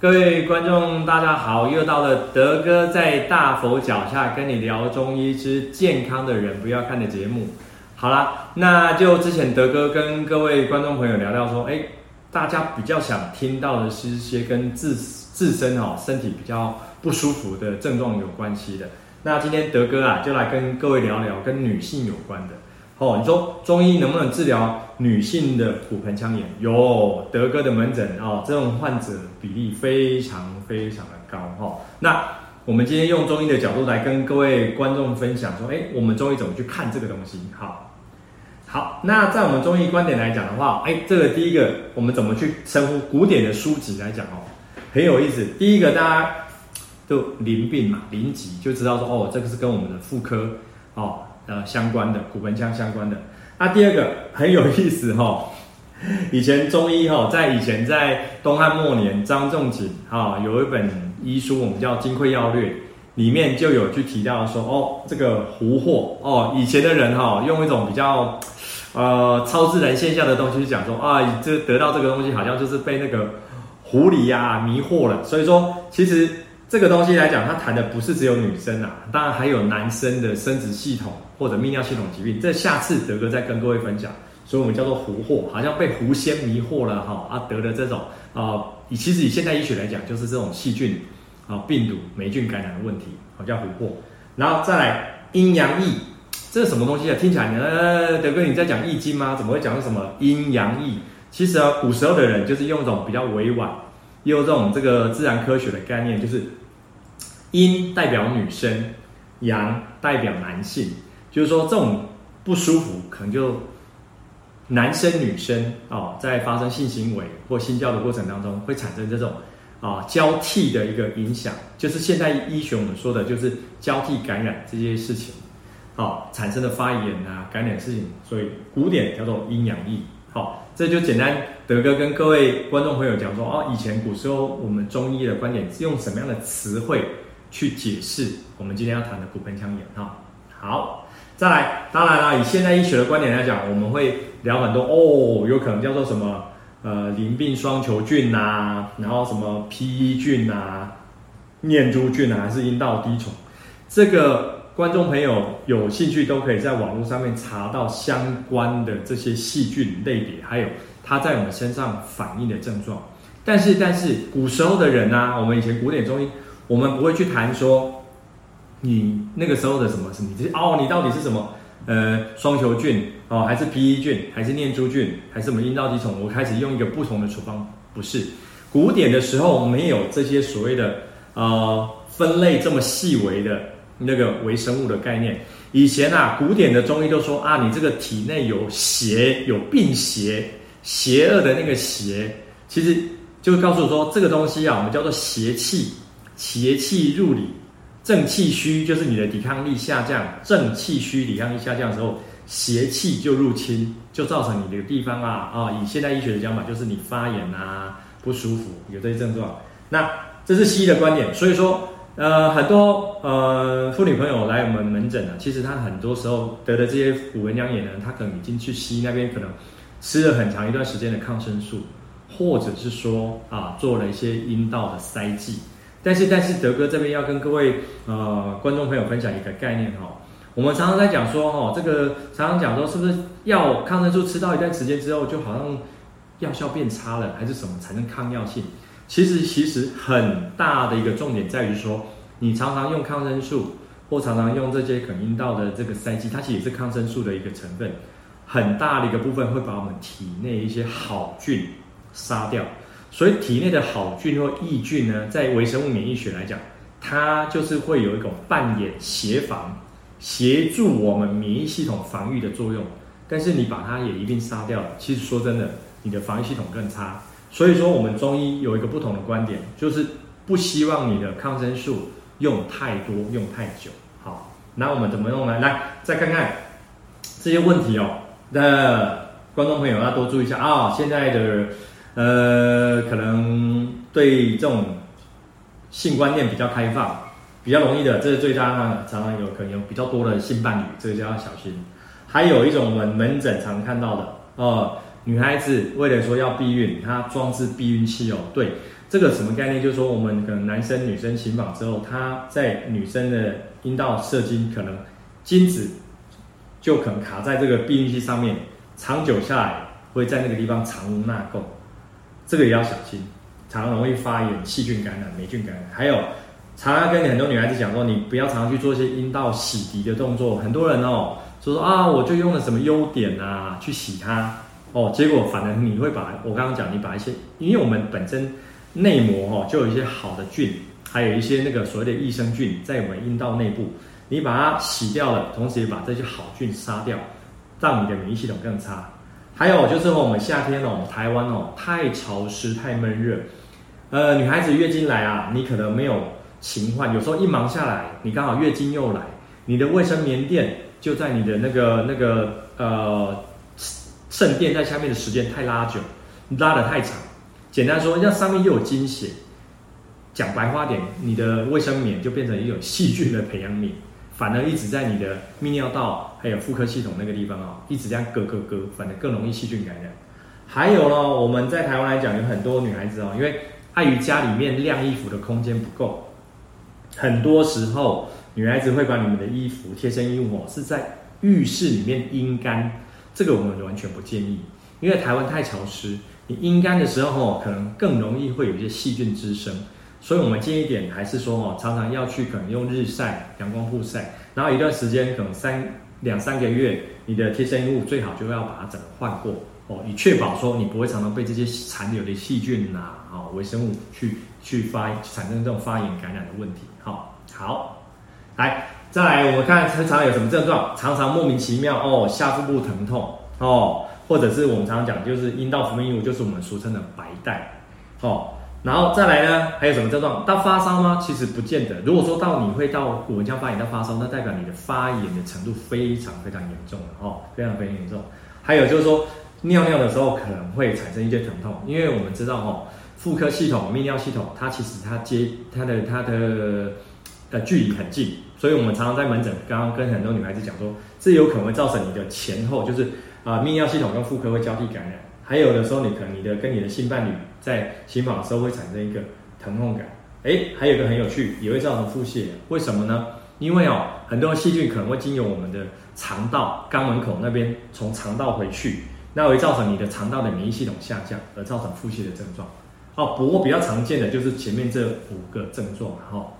各位观众，大家好！又到了德哥在大佛脚下跟你聊中医之健康的人不要看的节目。好啦，那就之前德哥跟各位观众朋友聊聊说，哎，大家比较想听到的是一些跟自自身哦身体比较不舒服的症状有关系的。那今天德哥啊，就来跟各位聊聊跟女性有关的。哦，你说中医能不能治疗女性的骨盆腔炎？有，德哥的门诊哦，这种患者比例非常非常的高哈、哦。那我们今天用中医的角度来跟各位观众分享说，哎，我们中医怎么去看这个东西？好，好，那在我们中医观点来讲的话，哎，这个第一个我们怎么去称呼古典的书籍来讲哦，很有意思。第一个大家都淋病嘛，淋疾就知道说，哦，这个是跟我们的妇科哦。呃，相关的骨盆腔相关的。那、第二个很有意思哈、哦，以前中医哈、哦，在以前在东汉末年，张仲景哈有一本医书，我们叫《金匮要略》，里面就有去提到说，哦，这个狐惑哦，以前的人哈、哦，用一种比较呃超自然现象的东西去讲说啊，这得到这个东西好像就是被那个狐狸呀、迷惑了，所以说其实。这个东西来讲，它谈的不是只有女生啊，当然还有男生的生殖系统或者泌尿系统疾病。这下次德哥再跟各位分享。所以我们叫做狐惑，好像被狐仙迷惑了哈啊，得了这种啊，以其实以现代医学来讲，就是这种细菌啊、病毒、霉菌感染的问题，好叫狐惑。然后再来阴阳异，这是什么东西啊？听起来呃，德哥你在讲易经吗？怎么会讲什么阴阳异？其实啊，古时候的人就是用一种比较委婉。用这种这个自然科学的概念，就是阴代表女生，阳代表男性，就是说这种不舒服，可能就男生女生哦，在发生性行为或性交的过程当中，会产生这种啊交替的一个影响，就是现代医学我们说的，就是交替感染这些事情，好产生的发炎啊感染事情，所以古典叫做阴阳异。好，这就简单。德哥跟各位观众朋友讲说，哦，以前古时候我们中医的观点是用什么样的词汇去解释我们今天要谈的骨盆腔炎？哈，好，再来，当然啦，以现代医学的观点来讲，我们会聊很多哦，有可能叫做什么呃淋病双球菌呐、然后什么 PE 菌呐、念珠菌啊，还是阴道滴虫，这个。观众朋友有兴趣都可以在网络上面查到相关的这些细菌类别，还有它在我们身上反应的症状。但是，但是古时候的人呢、啊，我们以前古典中医，我们不会去谈说你那个时候的什么什么，哦，你到底是什么呃双球菌哦，还是披衣菌，还是念珠菌，还是什么阴道滴虫？我开始用一个不同的处方，不是古典的时候没有这些所谓的呃分类这么细微的。那个微生物的概念，以前啊，古典的中医都说啊，你这个体内有邪，有病邪，邪恶的那个邪，其实就告诉我说，这个东西啊，我们叫做邪气，邪气入里，正气虚，就是你的抵抗力下降，正气虚，抵抗力下降的时候，邪气就入侵，就造成你这个地方啊啊，以现代医学的讲法，就是你发炎啊，不舒服，有这些症状。那这是西医的观点，所以说。呃，很多呃妇女朋友来我们门诊啊，其实她很多时候得的这些骨盆腔炎呢，她可能已经去西医那边可能吃了很长一段时间的抗生素，或者是说啊做了一些阴道的塞剂。但是但是德哥这边要跟各位呃观众朋友分享一个概念哈、哦，我们常常在讲说哈、哦，这个常常讲说是不是药抗生素吃到一段时间之后，就好像药效变差了，还是什么产生抗药性？其实，其实很大的一个重点在于说，你常常用抗生素，或常常用这些可阴道的这个塞剂，它其实也是抗生素的一个成分。很大的一个部分会把我们体内一些好菌杀掉。所以，体内的好菌或益菌呢，在微生物免疫学来讲，它就是会有一种扮演协防、协助我们免疫系统防御的作用。但是，你把它也一并杀掉了，其实说真的，你的防御系统更差。所以说，我们中医有一个不同的观点，就是不希望你的抗生素用太多、用太久。好，那我们怎么用呢？来，再看看这些问题哦。那观众朋友要多注意一下啊、哦！现在的呃，可能对这种性观念比较开放、比较容易的，这是最大呢，常常有可能有比较多的性伴侣，这个就要小心。还有一种我们门诊常看到的哦。女孩子为了说要避孕，她装置避孕器哦。对，这个什么概念？就是说我们可能男生女生行房之后，他在女生的阴道射精，可能精子就可能卡在这个避孕器上面，长久下来会在那个地方藏污纳垢，这个也要小心，常容易发炎、细菌感染、霉菌感染。还有，常常跟你很多女孩子讲说，你不要常常去做一些阴道洗涤的动作。很多人哦，就说啊，我就用了什么优点啊去洗它。哦，结果反而你会把我刚刚讲，你把一些，因为我们本身内膜哦就有一些好的菌，还有一些那个所谓的益生菌在我们阴道内部，你把它洗掉了，同时也把这些好菌杀掉，让你的免疫系统更差。还有就是我们夏天哦，台湾哦太潮湿太闷热，呃，女孩子月经来啊，你可能没有勤换，有时候一忙下来，你刚好月经又来，你的卫生棉垫就在你的那个那个呃。渗电在下面的时间太拉久，拉得太长。简单说，那上面又有经血。讲白话点，你的卫生棉就变成一种细菌的培养皿，反而一直在你的泌尿道还有妇科系统那个地方啊，一直这样咯咯咯，反而更容易细菌感染。还有呢，我们在台湾来讲，有很多女孩子哦，因为碍于家里面晾衣服的空间不够，很多时候女孩子会把你们的衣服、贴身衣物哦，是在浴室里面阴干。这个我们完全不建议，因为台湾太潮湿，你阴干的时候哦，可能更容易会有一些细菌滋生，所以我们建议点还是说哦，常常要去可能用日晒、阳光曝晒，然后一段时间可能三两三个月，你的贴身衣物最好就要把它整个换过哦，以确保说你不会常常被这些残留的细菌呐、啊、微生物去去发产生这种发炎感染的问题。好，好，来。再来，我们看常常有什么症状？常常莫名其妙哦，下腹部疼痛哦，或者是我们常常讲，就是阴道分泌物，就是我们俗称的白带哦。然后再来呢，还有什么症状？到发烧吗？其实不见得。如果说到你会到骨盆腔发炎到发烧，那代表你的发炎的程度非常非常严重了哦，非常非常严重。还有就是说，尿尿的时候可能会产生一些疼痛，因为我们知道哦，妇科系统、泌尿系统，它其实它接它的它的。的距离很近，所以我们常常在门诊，刚刚跟很多女孩子讲说，这有可能会造成你的前后，就是啊，泌尿系统跟妇科会交替感染。还有的时候，你可能你的跟你的性伴侣在行房的时候会产生一个疼痛感。哎，还有一个很有趣，也会造成腹泻。为什么呢？因为哦，很多细菌可能会经由我们的肠道肛门口那边从肠道回去，那会造成你的肠道的免疫系统下降，而造成腹泻的症状。哦，不过比较常见的就是前面这五个症状，然后。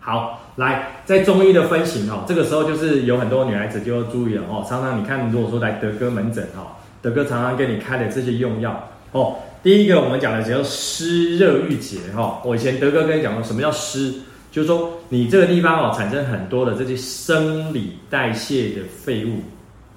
好，来，在中医的分型哦，这个时候就是有很多女孩子就要注意了哦。常常你看，如果说来德哥门诊哈，德哥常常给你开的这些用药哦。第一个我们讲的叫湿热郁结哈。我以前德哥跟你讲过，什么叫湿？就是说你这个地方哦产生很多的这些生理代谢的废物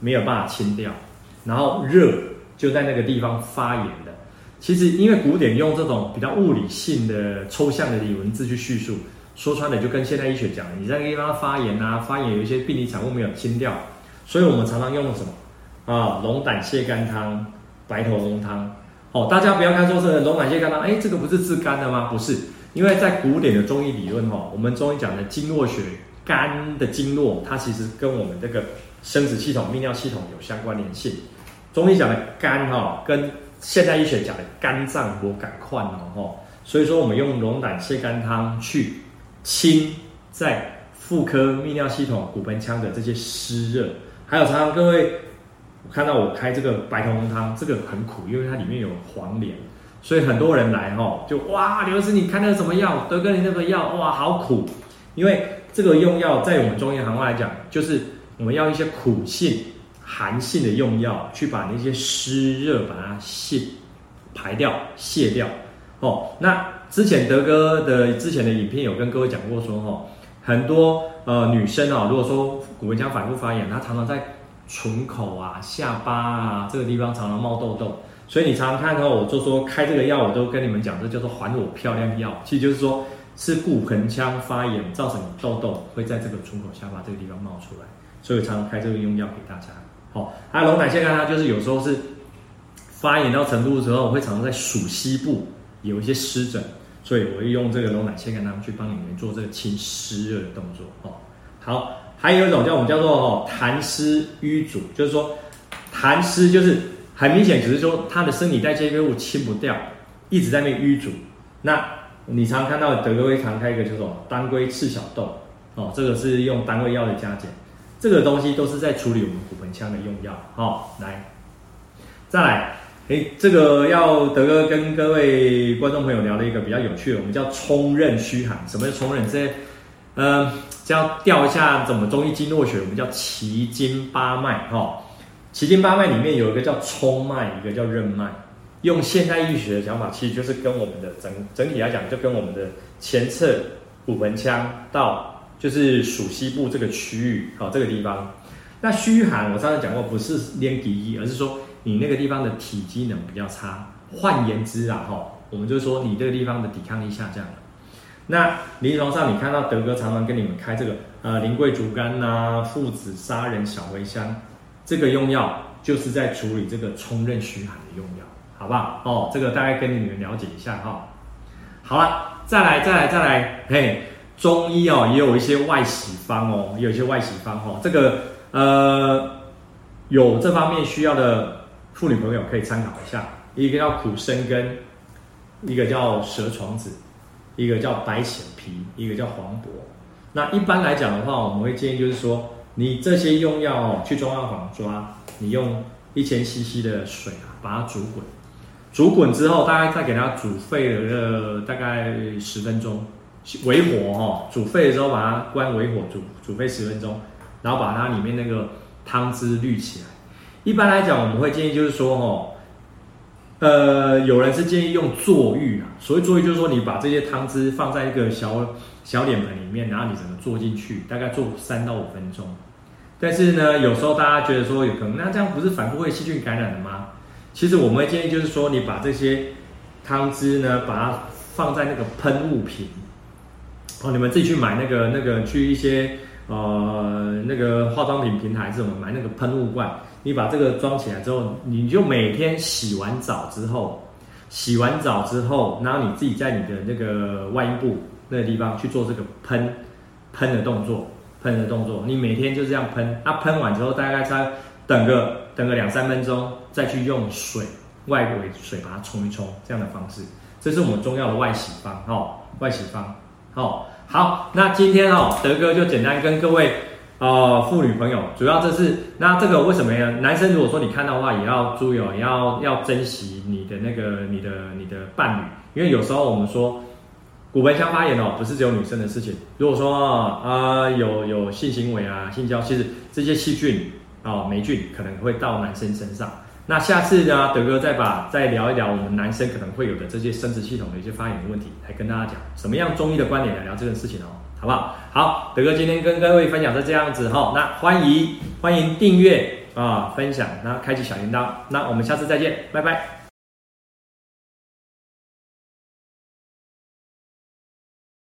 没有办法清掉，然后热就在那个地方发炎的。其实因为古典用这种比较物理性的抽象的文字去叙述。说穿了就跟现代医学讲，你在那个地方发炎啊，发炎有一些病理产物没有清掉，所以我们常常用的什么啊？龙胆泻肝汤、白头翁汤。哦，大家不要看说是龙胆泻肝汤，哎，这个不是治肝的吗？不是，因为在古典的中医理论哈、哦，我们中医讲的经络学，肝的经络它其实跟我们这个生殖系统、泌尿系统有相关联性。中医讲的肝哈、哦，跟现代医学讲的肝脏有感况哦，所以说我们用龙胆泻肝汤去。清在妇科泌尿系统、骨盆腔的这些湿热，还有常常各位，看到我开这个白头翁汤，这个很苦，因为它里面有黄连，所以很多人来哈，就哇，刘师你开那什么药？德哥你那个药哇好苦，因为这个用药在我们中医行话来讲，就是我们要一些苦性、寒性的用药，去把那些湿热把它泄排掉、泄掉。哦，那之前德哥的之前的影片有跟各位讲过说，哈，很多呃女生啊，如果说骨盆腔反复发炎，她常常在唇口啊、下巴啊这个地方常常冒痘痘，所以你常常看到我就说开这个药，我都跟你们讲，这叫做还我漂亮药，其实就是说是骨盆腔发炎造成痘痘会在这个唇口、下巴这个地方冒出来，所以常常开这个用药给大家。好，还有龙胆泻肝汤，就是有时候是发炎到程度的时候，会常常在鼠膝部。有一些湿疹，所以我会用这个龙胆泻肝汤去帮你们做这个清湿热的动作哦。好，还有一种叫我们叫做哦痰湿瘀阻，就是说痰湿就是很明显，只是说它的生理代谢废物清不掉，一直在那瘀阻，那你常看到德哥会常开一个叫做当归赤小豆哦，这个是用单位药的加减，这个东西都是在处理我们骨盆腔的用药。好，来，再来，诶，这个要德哥跟各位观众朋友聊的一个比较有趣的，我们叫冲任虚寒。什么叫冲任？这些，呃，这样调一下怎么中医经络学，我们叫奇经八脉哈。奇经八脉里面有一个叫冲脉，一个叫任脉。用现代医学的讲法，其实就是跟我们的整整体来讲，就跟我们的前侧骨盆腔到就是属膝部这个区域，好，这个地方。那虚寒，我上次讲过，不是练体液，而是说你那个地方的体机能比较差。换言之啊，哈，我们就说你这个地方的抵抗力下降了。那临床上你看到德哥常常跟你们开这个呃苓桂竹甘呐、附子杀人小茴香，这个用药就是在处理这个冲任虚寒的用药。好不好？哦，这个大概跟你们了解一下哈、好了，再来，再来，再来。嘿，中医哦，也有一些外洗方哦，也有一些外洗方哦。这个呃，有这方面需要的妇女朋友可以参考一下。一个叫苦参根，一个叫蛇床子，一个叫白藓皮，一个叫黄柏。那一般来讲的话，我们会建议就是说，你这些用药哦，去中药房抓，你用一千 CC 的水啊，把它煮滚。煮滚之后，大概再给它煮沸了大概十分钟，微火哈，煮沸的时候把它关微火煮，煮沸十分钟，然后把它里面那个汤汁滤起来。一般来讲，我们会建议就是说哈，呃，有人是建议用坐浴啊，所谓坐浴就是说你把这些汤汁放在一个小小脸盆里面，然后你整个坐进去，大概坐三到五分钟。但是呢，有时候大家觉得说有可能，那这样不是反复会细菌感染的吗？其实我们会建议就是说，你把这些汤汁呢，把它放在那个喷雾瓶，哦，你们自己去买那个那个去一些呃那个化妆品平台是什么买那个喷雾罐，你把这个装起来之后，你就每天洗完澡之后，洗完澡之后，然后你自己在你的那个外阴部那个地方去做这个喷喷的动作，喷的动作，你每天就这样喷，啊，喷完之后大概再等个等个两三分钟。再去用水外围水把它冲一冲，这样的方式，这是我们中药的外洗方哦，外洗方哦。好，那今天哦，德哥就简单跟各位呃妇女朋友，主要这是那这个为什么呀？男生如果说你看到的话，也要注意哦，也要要珍惜你的那个你的你的伴侣，因为有时候我们说骨盆腔发炎哦，不是只有女生的事情。如果说啊、有有性行为啊性交，其实这些细菌啊霉菌可能会到男生身上。那下次呢，德哥再把再聊一聊我们男生可能会有的这些生殖系统的一些发炎的问题，来跟大家讲什么样中医的观点来聊这件事情哦，好不好？好，德哥今天跟各位分享是这样子哈，那欢迎欢迎订阅啊，分享，然后开启小铃铛，那我们下次再见，拜拜。